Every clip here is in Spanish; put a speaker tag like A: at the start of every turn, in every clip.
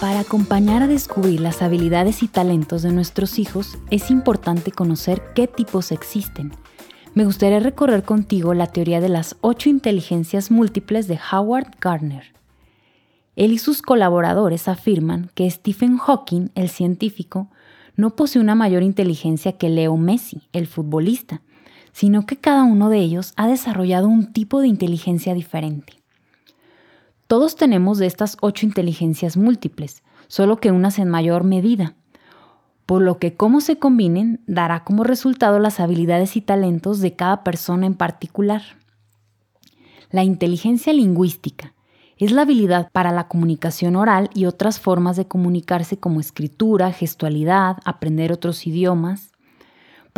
A: Para acompañar a descubrir las habilidades y talentos de nuestros hijos es importante conocer qué tipos existen. Me gustaría recorrer contigo la teoría de las ocho inteligencias múltiples de Howard Gardner. Él y sus colaboradores afirman que Stephen Hawking, el científico, no posee una mayor inteligencia que Leo Messi, el futbolista, sino que cada uno de ellos ha desarrollado un tipo de inteligencia diferente. Todos tenemos de estas ocho inteligencias múltiples, solo que unas en mayor medida, por lo que cómo se combinen dará como resultado las habilidades y talentos de cada persona en particular. La inteligencia lingüística es la habilidad para la comunicación oral y otras formas de comunicarse como escritura, gestualidad, aprender otros idiomas.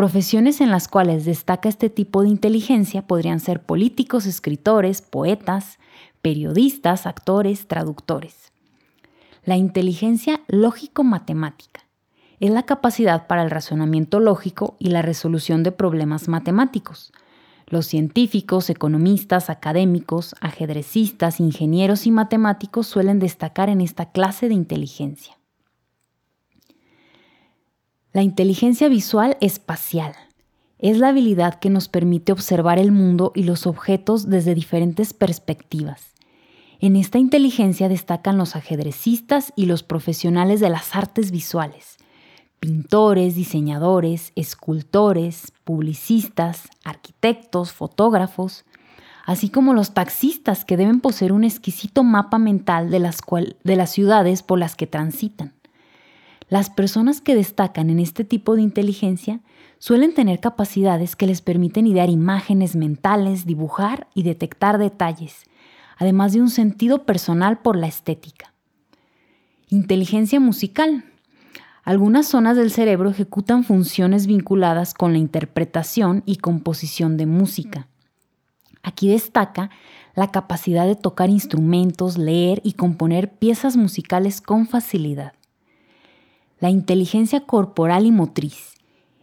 A: Profesiones en las cuales destaca este tipo de inteligencia podrían ser políticos, escritores, poetas, periodistas, actores, traductores. La inteligencia lógico-matemática es la capacidad para el razonamiento lógico y la resolución de problemas matemáticos. Los científicos, economistas, académicos, ajedrecistas, ingenieros y matemáticos suelen destacar en esta clase de inteligencia. La inteligencia visual espacial es la habilidad que nos permite observar el mundo y los objetos desde diferentes perspectivas. En esta inteligencia destacan los ajedrecistas y los profesionales de las artes visuales, pintores, diseñadores, escultores, publicistas, arquitectos, fotógrafos, así como los taxistas que deben poseer un exquisito mapa mental de las, de las ciudades por las que transitan. Las personas que destacan en este tipo de inteligencia suelen tener capacidades que les permiten idear imágenes mentales, dibujar y detectar detalles, además de un sentido personal por la estética. Inteligencia musical. Algunas zonas del cerebro ejecutan funciones vinculadas con la interpretación y composición de música. Aquí destaca la capacidad de tocar instrumentos, leer y componer piezas musicales con facilidad. La inteligencia corporal y motriz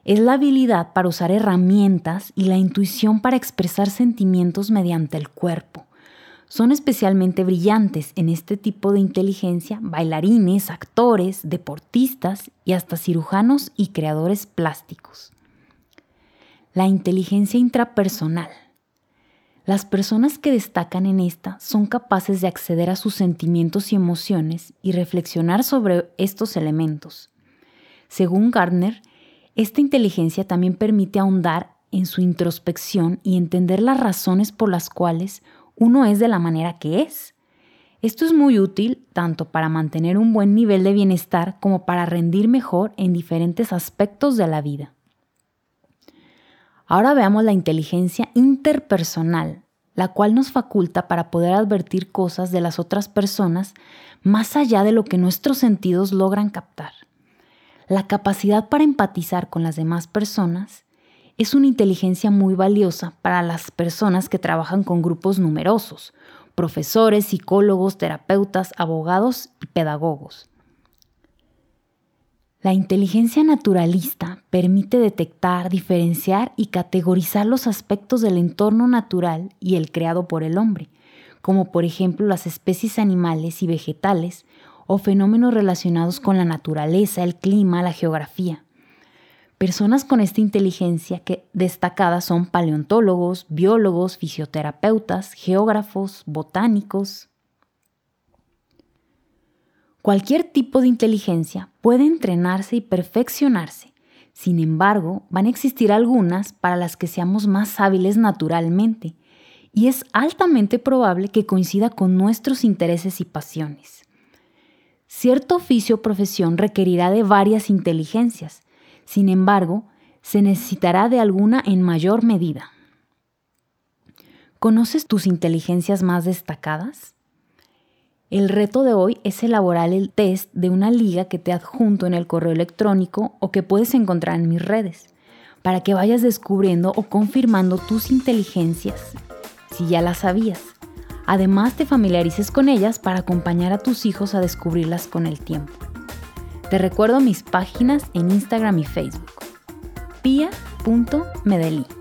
A: es la habilidad para usar herramientas y la intuición para expresar sentimientos mediante el cuerpo. Son especialmente brillantes en este tipo de inteligencia bailarines, actores, deportistas y hasta cirujanos y creadores plásticos. La inteligencia intrapersonal. Las personas que destacan en esta son capaces de acceder a sus sentimientos y emociones y reflexionar sobre estos elementos. Según Gardner, esta inteligencia también permite ahondar en su introspección y entender las razones por las cuales uno es de la manera que es. Esto es muy útil tanto para mantener un buen nivel de bienestar como para rendir mejor en diferentes aspectos de la vida. Ahora veamos la inteligencia interpersonal, la cual nos faculta para poder advertir cosas de las otras personas más allá de lo que nuestros sentidos logran captar. La capacidad para empatizar con las demás personas es una inteligencia muy valiosa para las personas que trabajan con grupos numerosos, profesores, psicólogos, terapeutas, abogados y pedagogos. La inteligencia naturalista permite detectar, diferenciar y categorizar los aspectos del entorno natural y el creado por el hombre, como por ejemplo las especies animales y vegetales o fenómenos relacionados con la naturaleza, el clima, la geografía. Personas con esta inteligencia que destacada son paleontólogos, biólogos, fisioterapeutas, geógrafos, botánicos. Cualquier tipo de inteligencia puede entrenarse y perfeccionarse. Sin embargo, van a existir algunas para las que seamos más hábiles naturalmente, y es altamente probable que coincida con nuestros intereses y pasiones. Cierto oficio o profesión requerirá de varias inteligencias, sin embargo, se necesitará de alguna en mayor medida. ¿Conoces tus inteligencias más destacadas? El reto de hoy es elaborar el test de una liga que te adjunto en el correo electrónico o que puedes encontrar en mis redes, para que vayas descubriendo o confirmando tus inteligencias, si ya las sabías. Además, te familiarices con ellas para acompañar a tus hijos a descubrirlas con el tiempo. Te recuerdo mis páginas en Instagram y Facebook. pia.medellín